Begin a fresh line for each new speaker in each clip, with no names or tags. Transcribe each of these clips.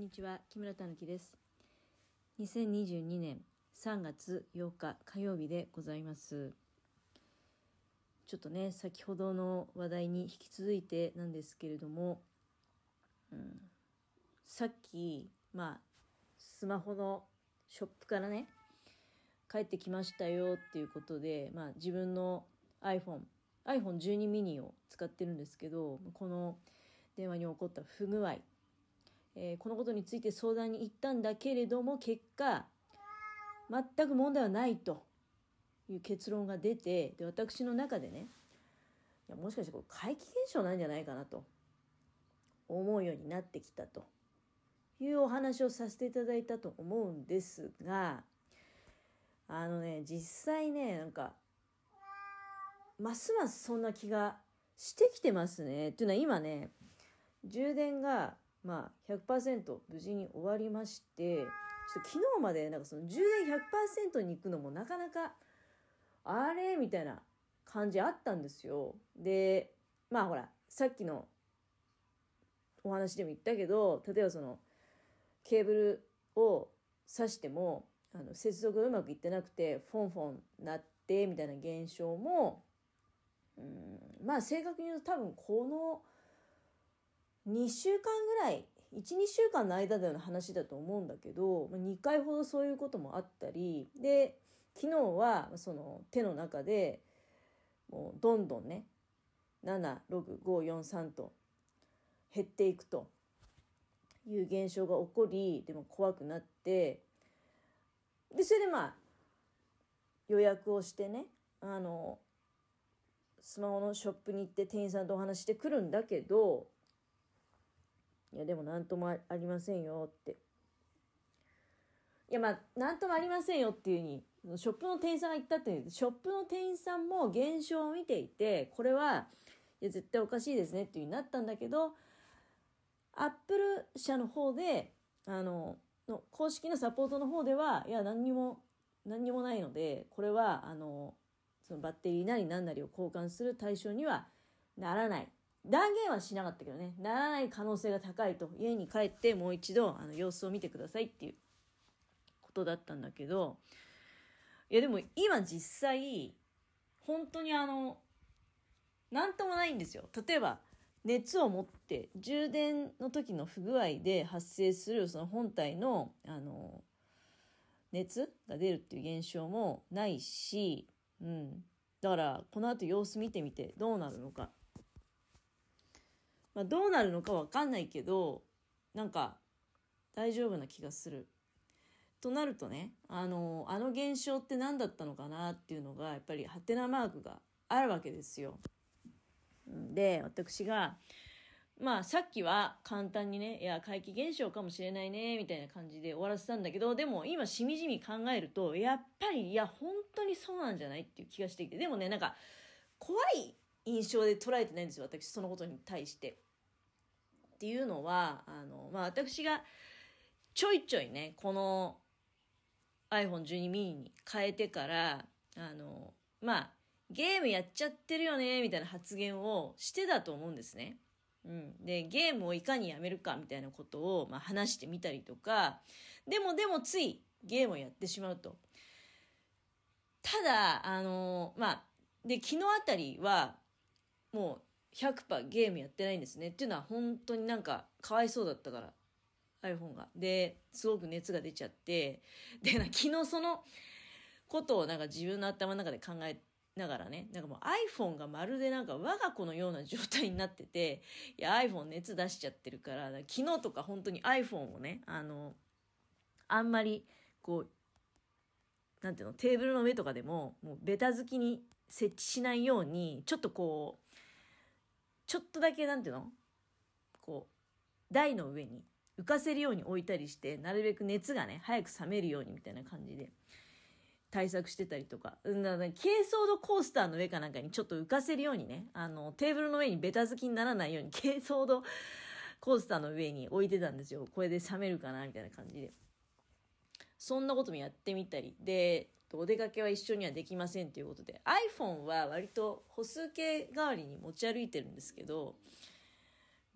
んにちは木村たぬきです。2022年3月8日火曜日でございます。ちょっとね先ほどの話題に引き続いてなんですけれども、うん、さっきまあスマホのショップからね帰ってきましたよっていうことで、まあ、自分の iPhone iPhone12 mini を使ってるんですけどこの電話に起こった不具合えー、このことについて相談に行ったんだけれども結果全く問題はないという結論が出てで私の中でねいやもしかしてこれ怪奇現象なんじゃないかなと思うようになってきたというお話をさせていただいたと思うんですがあのね実際ねなんかますますそんな気がしてきてますね。っていうのは今ね充電がまあ100%無事に終わりましてちょっと昨日までなんかその充電100%に行くのもなかなかあれ？みたいな感じあったんですよ。でまあほらさっきのお話でも言ったけど例えばそのケーブルを挿してもあの接続がうまくいってなくてフォンフォンなってみたいな現象もうんまあ正確に言うと多分この2週間ぐらい12週間の間での話だと思うんだけど2回ほどそういうこともあったりで昨日はその手の中でもうどんどんね76543と減っていくという現象が起こりでも怖くなってでそれでまあ予約をしてねあのスマホのショップに行って店員さんとお話してくるんだけどいやでも何ともありませんよって。いやまあ何ともありませんよっていうにショップの店員さんが言ったってショップの店員さんも現象を見ていてこれはいや絶対おかしいですねっていううになったんだけどアップル社の方であのの公式のサポートの方ではいや何にも何にもないのでこれはあのそのバッテリーなり何なりを交換する対象にはならない。断言はしなかったけどね。ならない可能性が高いと。家に帰ってもう一度あの様子を見てくださいっていうことだったんだけど。いやでも今実際本当にあの何ともないんですよ。例えば熱を持って充電の時の不具合で発生するその本体のあの熱が出るっていう現象もないし、うん、だからこの後様子見てみてどうなるのか。まあ、どうなるのかわかんないけどなんか大丈夫な気がする。となるとねあのあの現象って何だったのかなっていうのがやっぱりハテナマークがあるわけですよ。で私がまあさっきは簡単にねいや怪奇現象かもしれないねみたいな感じで終わらせたんだけどでも今しみじみ考えるとやっぱりいや本当にそうなんじゃないっていう気がしてきてでもねなんか怖い印象で捉えてないんですよ私そのことに対して。っていうのはあの、まあ、私がちょいちょいねこの iPhone12 mini に変えてからあのまあゲームやっちゃってるよねみたいな発言をしてたと思うんですね。うん、でゲームをいかにやめるかみたいなことを、まあ、話してみたりとかでもでもついゲームをやってしまうと。ただあのまあで昨日あたりはもう100%ゲームやってないんですねっていうのは本当になんかかわいそうだったから iPhone が。ですごく熱が出ちゃってでな昨日そのことをなんか自分の頭の中で考えながらねなんかもう iPhone がまるでなんか我が子のような状態になってていや iPhone 熱出しちゃってるから昨日とか本当に iPhone をねあのあんまりこうなんていうのテーブルの上とかでももうベタ付きに設置しないようにちょっとこうちょっとだけなんていうの？こう台の上に浮かせるように置いたりしてなるべく熱がね早く冷めるようにみたいな感じで対策してたりとか、うん、だ軽装度コースターの上かなんかにちょっと浮かせるようにねあのテーブルの上にベタ付きにならないように軽装度コースターの上に置いてたんですよ。これで冷めるかなみたいな感じで。そんなこともやってみたり。でお出かけは一緒にはできませんということで iPhone は割と歩数計代わりに持ち歩いてるんですけど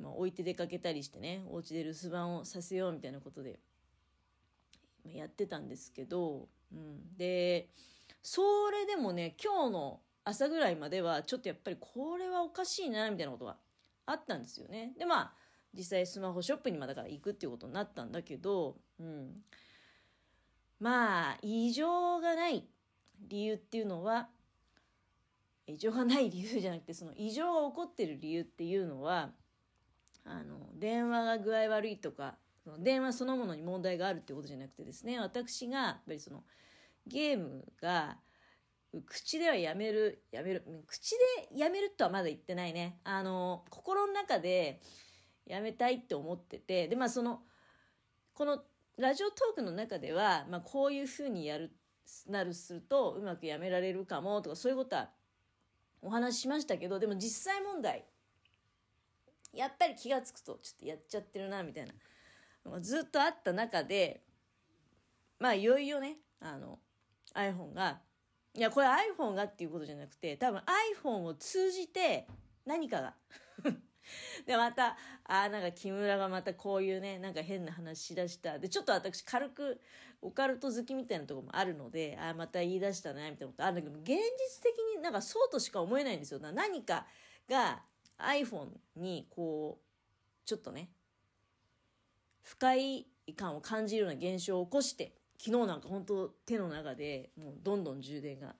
まあ、置いて出かけたりしてねお家で留守番をさせようみたいなことでやってたんですけど、うん、でそれでもね今日の朝ぐらいまではちょっとやっぱりこれはおかしいなみたいなことがあったんですよね。でまあ実際スマホショップにまだから行くっていうことになったんだけど、うん、まあ異常がない理由っていうのは異常がない理由じゃなくてその異常が起こってる理由っていうのはあの電話が具合悪いとかその電話そのものに問題があるってことじゃなくてですね私がやっぱりそのゲームが口ではやめるやめる口でやめるとはまだ言ってないね。あの心の中でやめたいって思っててでまあそのこのラジオトークの中では、まあ、こういうふうにやるなるするとうまくやめられるかもとかそういうことはお話ししましたけどでも実際問題やっぱり気が付くとちょっとやっちゃってるなみたいなのがずっとあった中でまあいよいよねあの iPhone がいやこれ iPhone がっていうことじゃなくて多分 iPhone を通じて何かが でまたあなんか木村がまたこういうねなんか変な話しだした。でちょっと私軽くオカルト好きみたいなとこもあるのでああまた言い出したねみたいなこと。あるんだけど現実的になんかそうとしか思えないんですよ。何かが iPhone にこうちょっとね不快感を感じるような現象を起こして昨日なんか本当手の中でもうどんどん充電が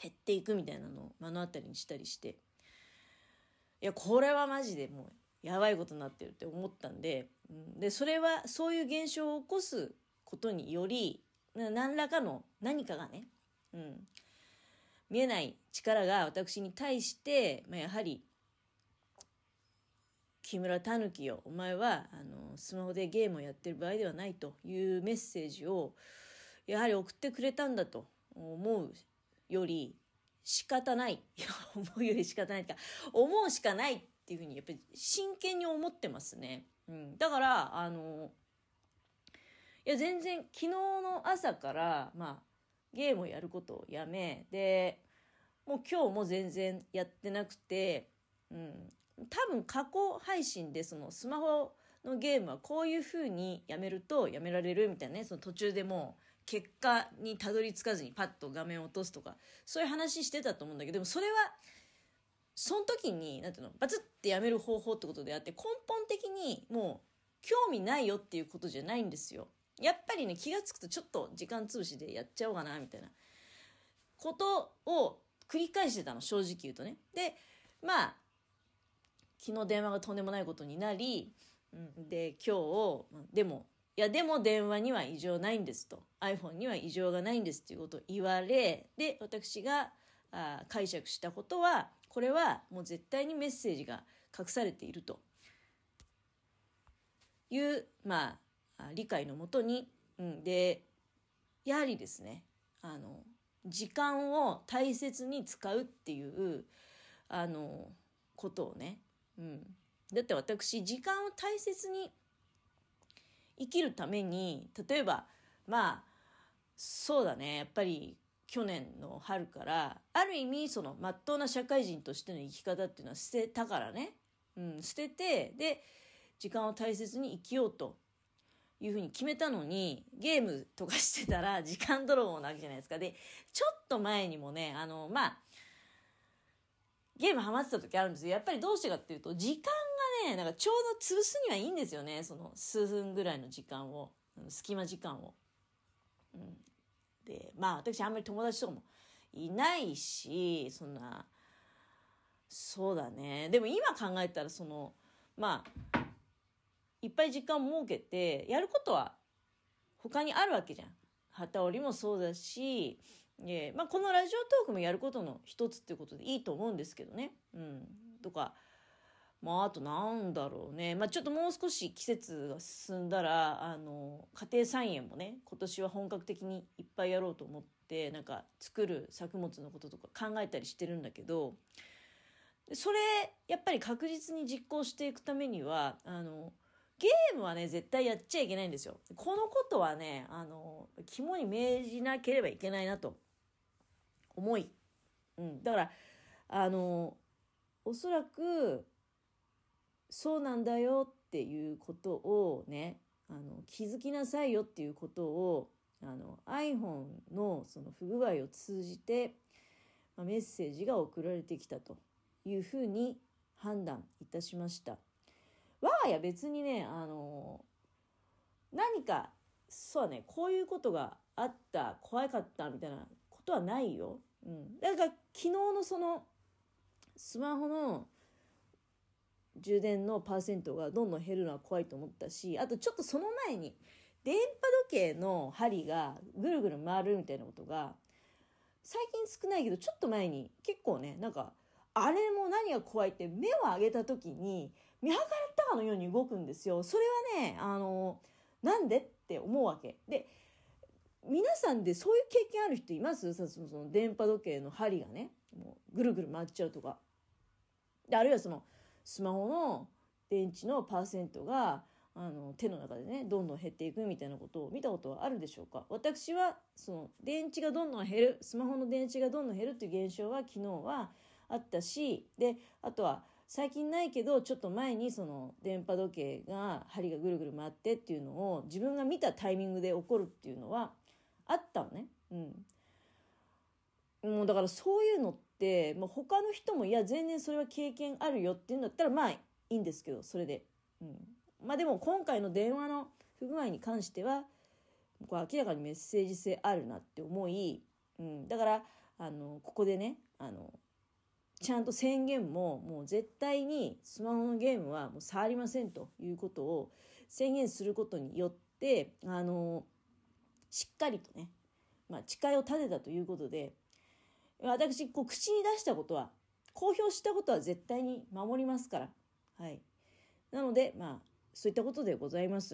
減っていくみたいなのを目の当たりにしたりして。いやこれはマジでもうやばいことになってるって思ったんで,、でそれはそういう現象を起こすことにより何らかの何かがね、うん、見えない力が私に対して、まあ、やはり木村たぬきよお前はあのスマホでゲームをやってる場合ではないというメッセージをやはり送ってくれたんだと思うより仕方ない。い や思うより仕方ないか思うしかないっていうふうにやっぱり真剣に思ってますね。うん、だからあのいや全然昨日の朝からまあゲームをやることをやめでもう今日も全然やってなくて、うん、多分過去配信でそのスマホのゲームはこういう風にやめるとやめられるみたいなねその途中でもう結果にたどり着かずにパッと画面を落とすとかそういう話してたと思うんだけどでもそれはその時に何ていうのバツってやめる方法ってことであって根本的にもう興味ないよっていうことじゃないんですよ。やっぱりね気が付くとちょっと時間潰しでやっちゃおうかなみたいなことを繰り返してたの正直言うとね。でまあ昨日電話がとんでもないことになり、で今日でもいやでも電話には異常ないんですと。iPhone には異常がないんですっていうことを言われで私があ解釈したことはこれはもう絶対にメッセージが隠されていると。いうまあ理解のもとに、うん、でやはりですねあの時間を大切に使うっていうあのことをねうん、だって私時間を大切に生きるために例えばまあそうだね。やっぱり去年の春からある意味そのまっとうな社会人としての生き方っていうのは捨てたからね、うん、捨ててで時間を大切に生きようというふうに決めたのにゲームとかしてたら 時間泥棒なわけじゃないですか。でちょっと前にもねあのまあゲームハマってた時あるんですよ。やっぱりどうしてかっていうと、時間ね、なんかちょうど潰すにはいいんですよね。その数分ぐらいの時間を、隙間時間を。うん、で、まあ私あんまり友達とかもいないし、そんな、そうだね。でも今考えたら、その、まあ、いっぱい時間を設けて、やることは他にあるわけじゃん。旗織りもそうだし、えまあ、このラジオトークもやることの一つっていうことでいいと思うんですけどね。うん、とかまああとなんだろうね、まあ、ちょっともう少し季節が進んだらあの家庭菜園もね今年は本格的にいっぱいやろうと思ってなんか作る作物のこととか考えたりしてるんだけどそれやっぱり確実に実行していくためにはあのゲームはね、絶対やっちゃいけないんですよ。このことはね、あの、肝に銘じなければいけないなと思い。うん。だから、あの、おそらく、そうなんだよっていうことをねあの気づきなさいよっていうことをあの iPhone のその不具合を通じて、まあ、メッセージが送られてきたというふうに判断いたしました。我が家別にねあの何かそうねこういうことがあった怖かったみたいなことはないよ。うん、だから昨日のそのスマホの充電のパーセントがどんどん減るのは怖いと思ったしあとちょっとその前に電波時計の針がぐるぐる回るみたいなことが最近少ないけどちょっと前に結構ねなんかあれも何が怖いって目を上げた時に見計らったかのように動くんですよ。それはねあのなんでって思うわけ。で皆さんでそういう経験ある人います？その電波時計の針がねもうぐるぐる回っちゃうとか。であるいはそのスマホの電池のパーセントがあの手の中でねどんどん減っていくみたいなことを見たことはあるでしょうか？私はその電池がどんどん減るスマホの電池がどんどん減るっていう現象は昨日はあったしであとは最近ないけどちょっと前にその電波時計が針がぐるぐる回ってっていうのを自分が見たタイミングで起こるっていうのはあったのね。うん、もうだからそういうのって、まあ、他の人もいや全然それは経験あるよっていうんだったらまあいいんですけどそれで。うんまあでも今回の電話の不具合に関してはこれ明らかにメッセージ性あるなって思い、うん、だからあのここでねあのちゃんと宣言ももう絶対にスマホのゲームはもう触りませんということを宣言することによってあのしっかりとね、まあ、誓いを立てたということで私こう口に出したことは公表したことは絶対に守りますから。はい、なのでまあそういったことでございます。